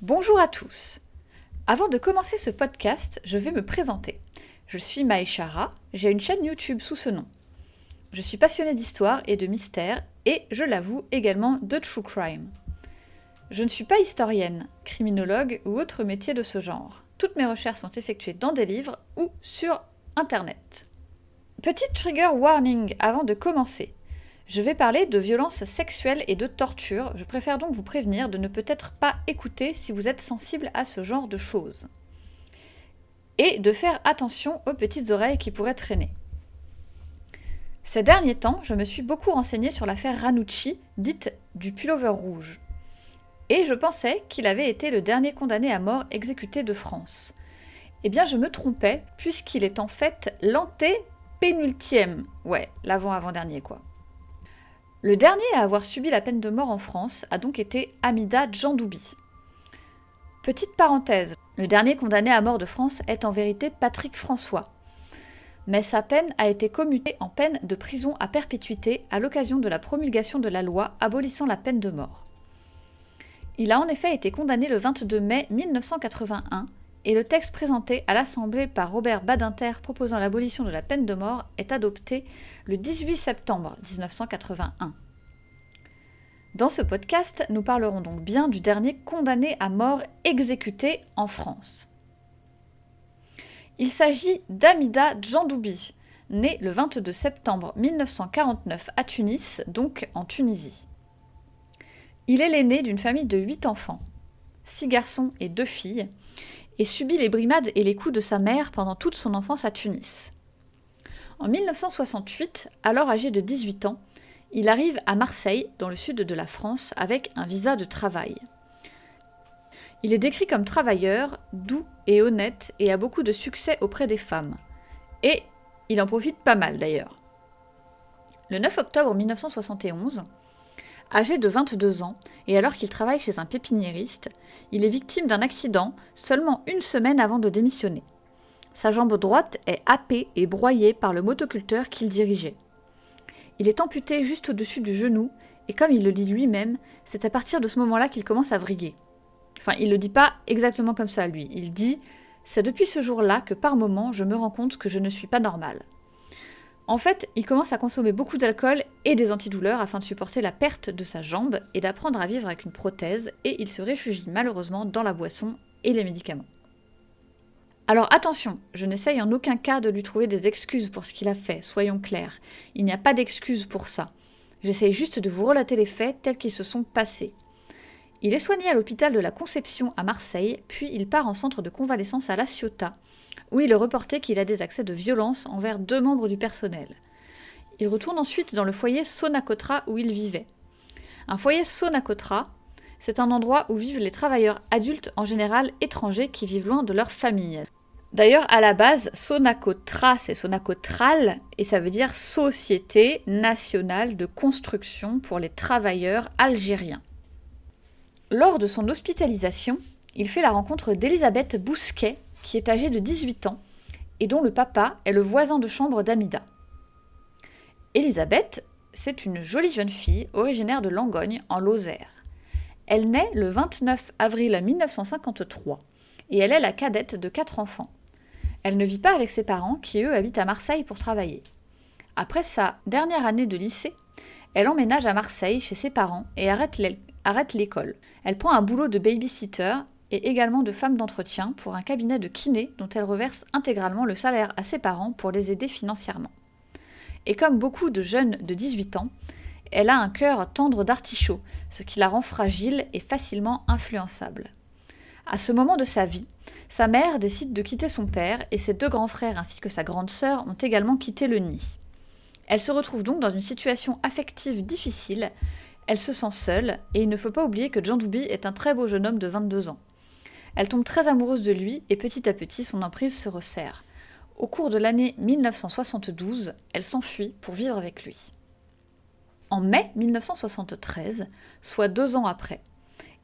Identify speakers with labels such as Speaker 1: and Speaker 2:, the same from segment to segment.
Speaker 1: Bonjour à tous. Avant de commencer ce podcast, je vais me présenter. Je suis Maïchara, j'ai une chaîne YouTube sous ce nom. Je suis passionnée d'histoire et de mystère et, je l'avoue, également de true crime. Je ne suis pas historienne, criminologue ou autre métier de ce genre. Toutes mes recherches sont effectuées dans des livres ou sur Internet. Petite trigger warning avant de commencer. Je vais parler de violences sexuelles et de torture. Je préfère donc vous prévenir de ne peut-être pas écouter si vous êtes sensible à ce genre de choses. Et de faire attention aux petites oreilles qui pourraient traîner. Ces derniers temps, je me suis beaucoup renseignée sur l'affaire Ranucci, dite du pullover rouge. Et je pensais qu'il avait été le dernier condamné à mort exécuté de France. Eh bien, je me trompais, puisqu'il est en fait l'anté-pénultième. Ouais, l'avant-avant-dernier, quoi. Le dernier à avoir subi la peine de mort en France a donc été Amida Djandoubi. Petite parenthèse, le dernier condamné à mort de France est en vérité Patrick François. Mais sa peine a été commutée en peine de prison à perpétuité à l'occasion de la promulgation de la loi abolissant la peine de mort. Il a en effet été condamné le 22 mai 1981 et le texte présenté à l'Assemblée par Robert Badinter proposant l'abolition de la peine de mort est adopté le 18 septembre 1981. Dans ce podcast, nous parlerons donc bien du dernier condamné à mort exécuté en France. Il s'agit d'Amida Djandoubi, né le 22 septembre 1949 à Tunis, donc en Tunisie. Il est l'aîné d'une famille de 8 enfants, 6 garçons et 2 filles, et subit les brimades et les coups de sa mère pendant toute son enfance à Tunis. En 1968, alors âgé de 18 ans, il arrive à Marseille, dans le sud de la France, avec un visa de travail. Il est décrit comme travailleur, doux et honnête et a beaucoup de succès auprès des femmes. Et il en profite pas mal d'ailleurs. Le 9 octobre 1971, Âgé de 22 ans, et alors qu'il travaille chez un pépiniériste, il est victime d'un accident seulement une semaine avant de démissionner. Sa jambe droite est happée et broyée par le motoculteur qu'il dirigeait. Il est amputé juste au-dessus du genou, et comme il le dit lui-même, c'est à partir de ce moment-là qu'il commence à vriguer. Enfin, il le dit pas exactement comme ça, lui. Il dit C'est depuis ce jour-là que par moments je me rends compte que je ne suis pas normal. En fait, il commence à consommer beaucoup d'alcool et des antidouleurs afin de supporter la perte de sa jambe et d'apprendre à vivre avec une prothèse, et il se réfugie malheureusement dans la boisson et les médicaments. Alors attention, je n'essaye en aucun cas de lui trouver des excuses pour ce qu'il a fait, soyons clairs. Il n'y a pas d'excuses pour ça. J'essaye juste de vous relater les faits tels qu'ils se sont passés. Il est soigné à l'hôpital de la Conception à Marseille, puis il part en centre de convalescence à La Ciotat, où il est reporté qu'il a des accès de violence envers deux membres du personnel. Il retourne ensuite dans le foyer Sonacotra où il vivait. Un foyer Sonacotra, c'est un endroit où vivent les travailleurs adultes en général étrangers qui vivent loin de leur famille. D'ailleurs, à la base, Sonacotra, c'est Sonacotral, et ça veut dire Société nationale de construction pour les travailleurs algériens. Lors de son hospitalisation, il fait la rencontre d'Elisabeth Bousquet, qui est âgée de 18 ans, et dont le papa est le voisin de chambre d'Amida. Elisabeth, c'est une jolie jeune fille originaire de Langogne, en Lozère. Elle naît le 29 avril 1953 et elle est la cadette de quatre enfants. Elle ne vit pas avec ses parents qui, eux, habitent à Marseille pour travailler. Après sa dernière année de lycée, elle emménage à Marseille chez ses parents et arrête arrête l'école. Elle prend un boulot de babysitter et également de femme d'entretien pour un cabinet de kiné dont elle reverse intégralement le salaire à ses parents pour les aider financièrement. Et comme beaucoup de jeunes de 18 ans, elle a un cœur tendre d'artichaut, ce qui la rend fragile et facilement influençable. À ce moment de sa vie, sa mère décide de quitter son père et ses deux grands frères ainsi que sa grande sœur ont également quitté le nid. Elle se retrouve donc dans une situation affective difficile elle se sent seule, et il ne faut pas oublier que Jean Doubi est un très beau jeune homme de 22 ans. Elle tombe très amoureuse de lui, et petit à petit son emprise se resserre. Au cours de l'année 1972, elle s'enfuit pour vivre avec lui. En mai 1973, soit deux ans après,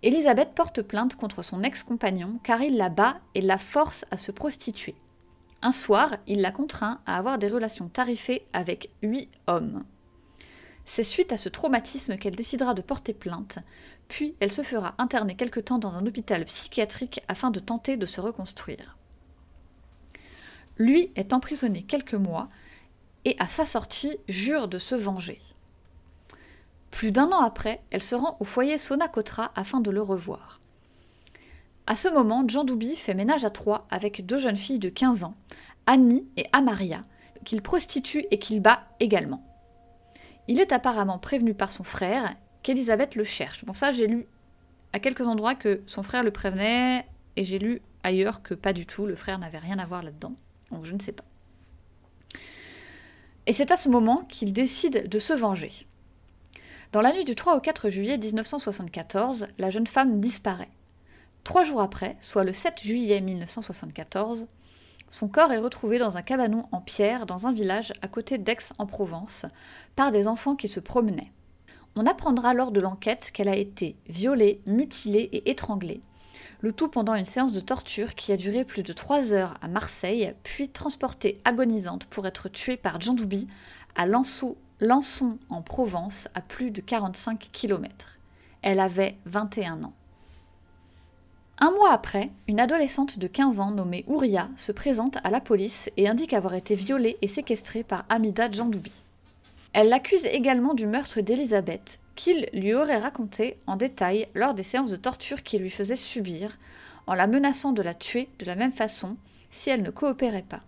Speaker 1: Elisabeth porte plainte contre son ex-compagnon car il la bat et la force à se prostituer. Un soir, il la contraint à avoir des relations tarifées avec huit hommes. C'est suite à ce traumatisme qu'elle décidera de porter plainte, puis elle se fera interner quelque temps dans un hôpital psychiatrique afin de tenter de se reconstruire. Lui est emprisonné quelques mois et à sa sortie jure de se venger. Plus d'un an après, elle se rend au foyer Sonacotra afin de le revoir. À ce moment, Jean Doubi fait ménage à trois avec deux jeunes filles de 15 ans, Annie et Amaria, qu'il prostitue et qu'il bat également. Il est apparemment prévenu par son frère qu'Elisabeth le cherche. Bon, ça, j'ai lu à quelques endroits que son frère le prévenait, et j'ai lu ailleurs que pas du tout, le frère n'avait rien à voir là-dedans. Donc, je ne sais pas. Et c'est à ce moment qu'il décide de se venger. Dans la nuit du 3 au 4 juillet 1974, la jeune femme disparaît. Trois jours après, soit le 7 juillet 1974, son corps est retrouvé dans un cabanon en pierre dans un village à côté d'Aix-en-Provence par des enfants qui se promenaient. On apprendra lors de l'enquête qu'elle a été violée, mutilée et étranglée, le tout pendant une séance de torture qui a duré plus de trois heures à Marseille, puis transportée agonisante pour être tuée par Jean Doubi à Lançon, en Provence, à plus de 45 km. Elle avait 21 ans. Un mois après, une adolescente de 15 ans nommée Ouria se présente à la police et indique avoir été violée et séquestrée par Amida Djandoubi. Elle l'accuse également du meurtre d'Elisabeth, qu'il lui aurait raconté en détail lors des séances de torture qu'il lui faisait subir, en la menaçant de la tuer de la même façon si elle ne coopérait pas.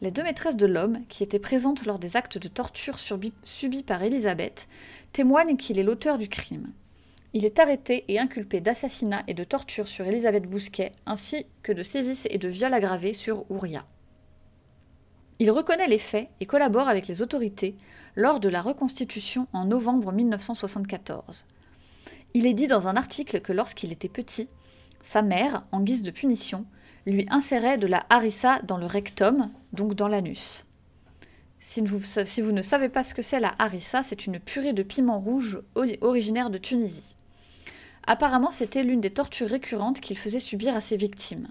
Speaker 1: Les deux maîtresses de l'homme, qui étaient présentes lors des actes de torture subis par Elisabeth, témoignent qu'il est l'auteur du crime. Il est arrêté et inculpé d'assassinat et de torture sur Elisabeth Bousquet, ainsi que de sévices et de viol aggravés sur Ouria. Il reconnaît les faits et collabore avec les autorités lors de la reconstitution en novembre 1974. Il est dit dans un article que lorsqu'il était petit, sa mère, en guise de punition, lui insérait de la harissa dans le rectum, donc dans l'anus. Si vous, si vous, ne savez pas ce que c'est la harissa, c'est une purée de piment rouge originaire de Tunisie. Apparemment, c'était l'une des tortures récurrentes qu'il faisait subir à ses victimes.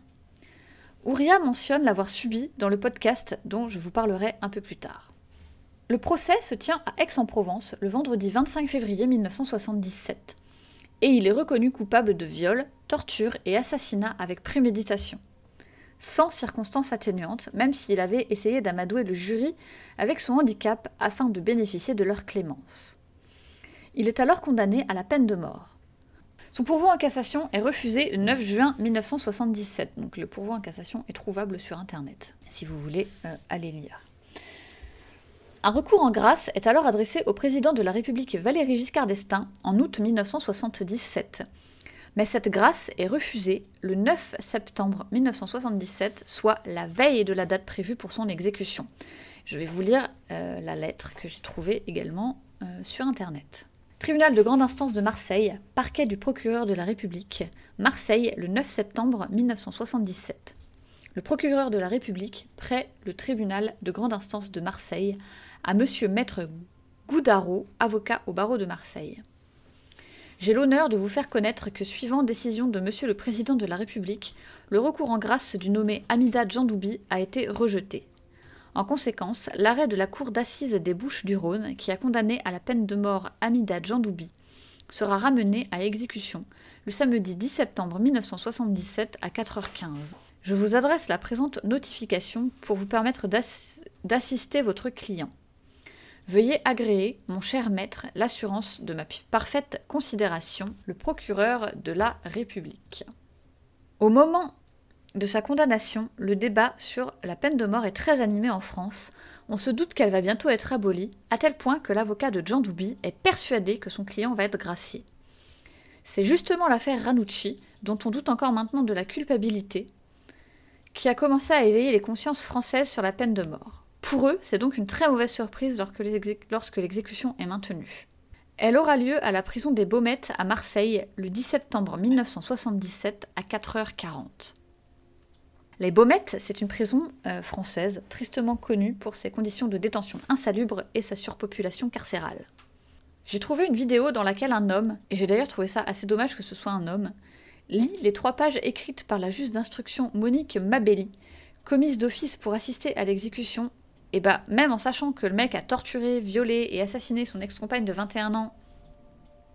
Speaker 1: Ouria mentionne l'avoir subi dans le podcast dont je vous parlerai un peu plus tard. Le procès se tient à Aix-en-Provence le vendredi 25 février 1977 et il est reconnu coupable de viol, torture et assassinat avec préméditation. Sans circonstances atténuantes, même s'il avait essayé d'amadouer le jury avec son handicap afin de bénéficier de leur clémence. Il est alors condamné à la peine de mort. Son pourvoi en cassation est refusé le 9 juin 1977. Donc le pourvoi en cassation est trouvable sur Internet, si vous voulez euh, aller lire. Un recours en grâce est alors adressé au président de la République Valéry Giscard d'Estaing en août 1977. Mais cette grâce est refusée le 9 septembre 1977, soit la veille de la date prévue pour son exécution. Je vais vous lire euh, la lettre que j'ai trouvée également euh, sur Internet. Tribunal de grande instance de Marseille, parquet du procureur de la République, Marseille, le 9 septembre 1977. Le procureur de la République prêt le tribunal de grande instance de Marseille à monsieur maître Goudaro, avocat au barreau de Marseille. J'ai l'honneur de vous faire connaître que, suivant décision de monsieur le président de la République, le recours en grâce du nommé Amida Djandoubi a été rejeté. En conséquence, l'arrêt de la Cour d'assises des Bouches du Rhône, qui a condamné à la peine de mort Amida Djandoubi, sera ramené à exécution le samedi 10 septembre 1977 à 4h15. Je vous adresse la présente notification pour vous permettre d'assister votre client. Veuillez agréer, mon cher maître, l'assurance de ma parfaite considération, le procureur de la République. Au moment de sa condamnation, le débat sur la peine de mort est très animé en France. On se doute qu'elle va bientôt être abolie, à tel point que l'avocat de Jean Doubi est persuadé que son client va être gracié. C'est justement l'affaire Ranucci, dont on doute encore maintenant de la culpabilité, qui a commencé à éveiller les consciences françaises sur la peine de mort. Pour eux, c'est donc une très mauvaise surprise lorsque l'exécution est maintenue. Elle aura lieu à la prison des Baumettes à Marseille le 10 septembre 1977 à 4h40. Les Baumettes, c'est une prison euh, française tristement connue pour ses conditions de détention insalubres et sa surpopulation carcérale. J'ai trouvé une vidéo dans laquelle un homme, et j'ai d'ailleurs trouvé ça assez dommage que ce soit un homme, lit les trois pages écrites par la juge d'instruction Monique Mabelli, commise d'office pour assister à l'exécution et bah même en sachant que le mec a torturé, violé et assassiné son ex-compagne de 21 ans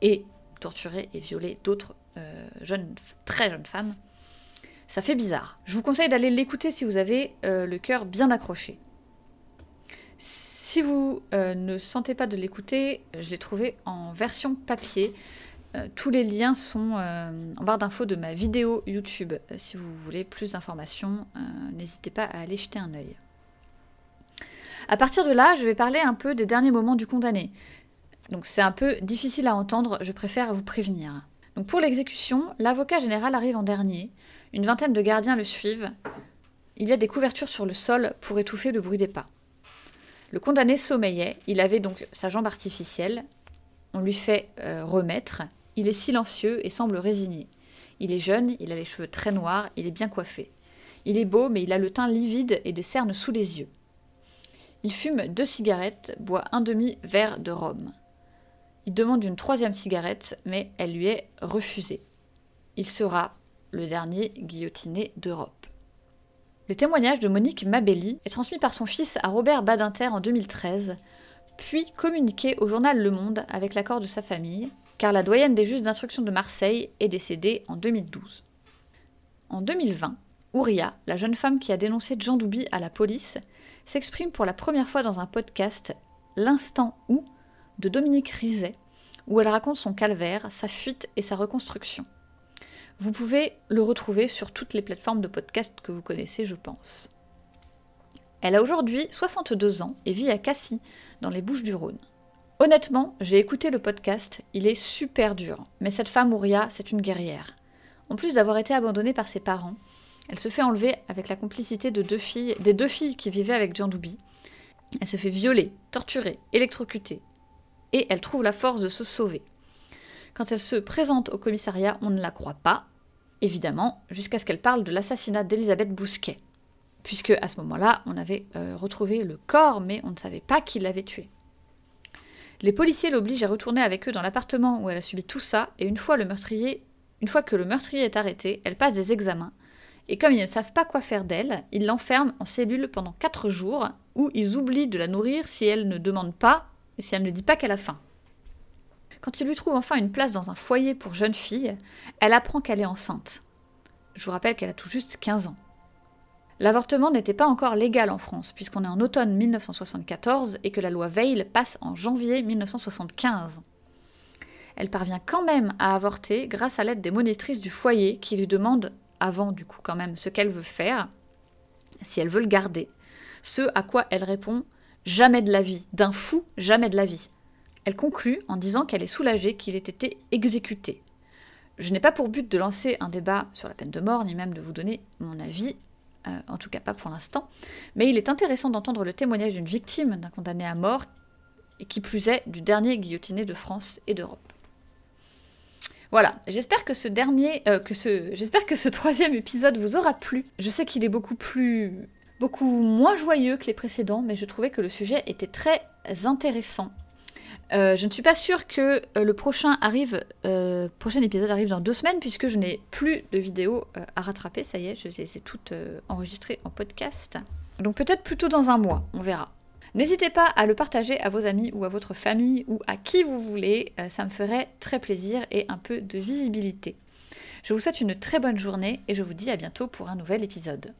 Speaker 1: et torturé et violé d'autres euh, jeunes, très jeunes femmes, ça fait bizarre. Je vous conseille d'aller l'écouter si vous avez euh, le cœur bien accroché. Si vous euh, ne sentez pas de l'écouter, je l'ai trouvé en version papier. tous les liens sont en barre d'infos de ma vidéo YouTube. si vous voulez plus d'informations, n'hésitez pas à aller jeter un œil. À partir de là, je vais parler un peu des derniers moments du condamné. Donc c'est un peu difficile à entendre, je préfère vous prévenir. Pour l'exécution, l'avocat général arrive en dernier, une vingtaine de gardiens le suivent, il y a des couvertures sur le sol pour étouffer le bruit des pas. Le condamné sommeillait, il avait donc sa jambe artificielle, on lui fait euh, remettre, il est silencieux et semble résigné. Il est jeune, il a les cheveux très noirs, il est bien coiffé. Il est beau, mais il a le teint livide et des cernes sous les yeux. Il fume deux cigarettes, boit un demi-verre de rhum. Il demande une troisième cigarette, mais elle lui est refusée. Il sera le dernier guillotiné d'Europe. Le témoignage de Monique Mabelli est transmis par son fils à Robert Badinter en 2013, puis communiqué au journal Le Monde avec l'accord de sa famille, car la doyenne des juges d'instruction de Marseille est décédée en 2012. En 2020, Ouria, la jeune femme qui a dénoncé Jean Doubi à la police, s'exprime pour la première fois dans un podcast, L'instant où, de Dominique Rizet, où elle raconte son calvaire, sa fuite et sa reconstruction. Vous pouvez le retrouver sur toutes les plateformes de podcast que vous connaissez, je pense. Elle a aujourd'hui 62 ans et vit à Cassis, dans les Bouches du Rhône. Honnêtement, j'ai écouté le podcast, il est super dur, mais cette femme Ouria, c'est une guerrière. En plus d'avoir été abandonnée par ses parents, elle se fait enlever avec la complicité de deux filles, des deux filles qui vivaient avec Jean Doubi. Elle se fait violer, torturer, électrocuter. Et elle trouve la force de se sauver. Quand elle se présente au commissariat, on ne la croit pas, évidemment, jusqu'à ce qu'elle parle de l'assassinat d'Elisabeth Bousquet. Puisque à ce moment-là, on avait euh, retrouvé le corps, mais on ne savait pas qui l'avait tué. Les policiers l'obligent à retourner avec eux dans l'appartement où elle a subi tout ça, et une fois une fois que le meurtrier est arrêté, elle passe des examens et comme ils ne savent pas quoi faire d'elle, ils l'enferment en cellule pendant 4 jours, où ils oublient de la nourrir si elle ne demande pas et si elle ne dit pas qu'elle a faim. Quand ils lui trouvent enfin une place dans un foyer pour jeunes filles, elle apprend qu'elle est enceinte. Je vous rappelle qu'elle a tout juste 15 ans. L'avortement n'était pas encore légal en France, puisqu'on est en automne 1974 et que la loi Veil passe en janvier 1975. Elle parvient quand même à avorter grâce à l'aide des monitrices du foyer qui lui demandent avant du coup quand même ce qu'elle veut faire, si elle veut le garder, ce à quoi elle répond jamais de la vie, d'un fou, jamais de la vie. Elle conclut en disant qu'elle est soulagée qu'il ait été exécuté. Je n'ai pas pour but de lancer un débat sur la peine de mort, ni même de vous donner mon avis, euh, en tout cas pas pour l'instant, mais il est intéressant d'entendre le témoignage d'une victime d'un condamné à mort, et qui plus est du dernier guillotiné de France et d'Europe. Voilà, j'espère que ce dernier, euh, j'espère que ce troisième épisode vous aura plu. Je sais qu'il est beaucoup plus, beaucoup moins joyeux que les précédents, mais je trouvais que le sujet était très intéressant. Euh, je ne suis pas sûre que euh, le prochain arrive, prochain épisode arrive dans deux semaines puisque je n'ai plus de vidéos à rattraper. Ça y est, je les ai toutes enregistrées en podcast. Donc peut-être plutôt dans un mois, on verra. N'hésitez pas à le partager à vos amis ou à votre famille ou à qui vous voulez, euh, ça me ferait très plaisir et un peu de visibilité. Je vous souhaite une très bonne journée et je vous dis à bientôt pour un nouvel épisode.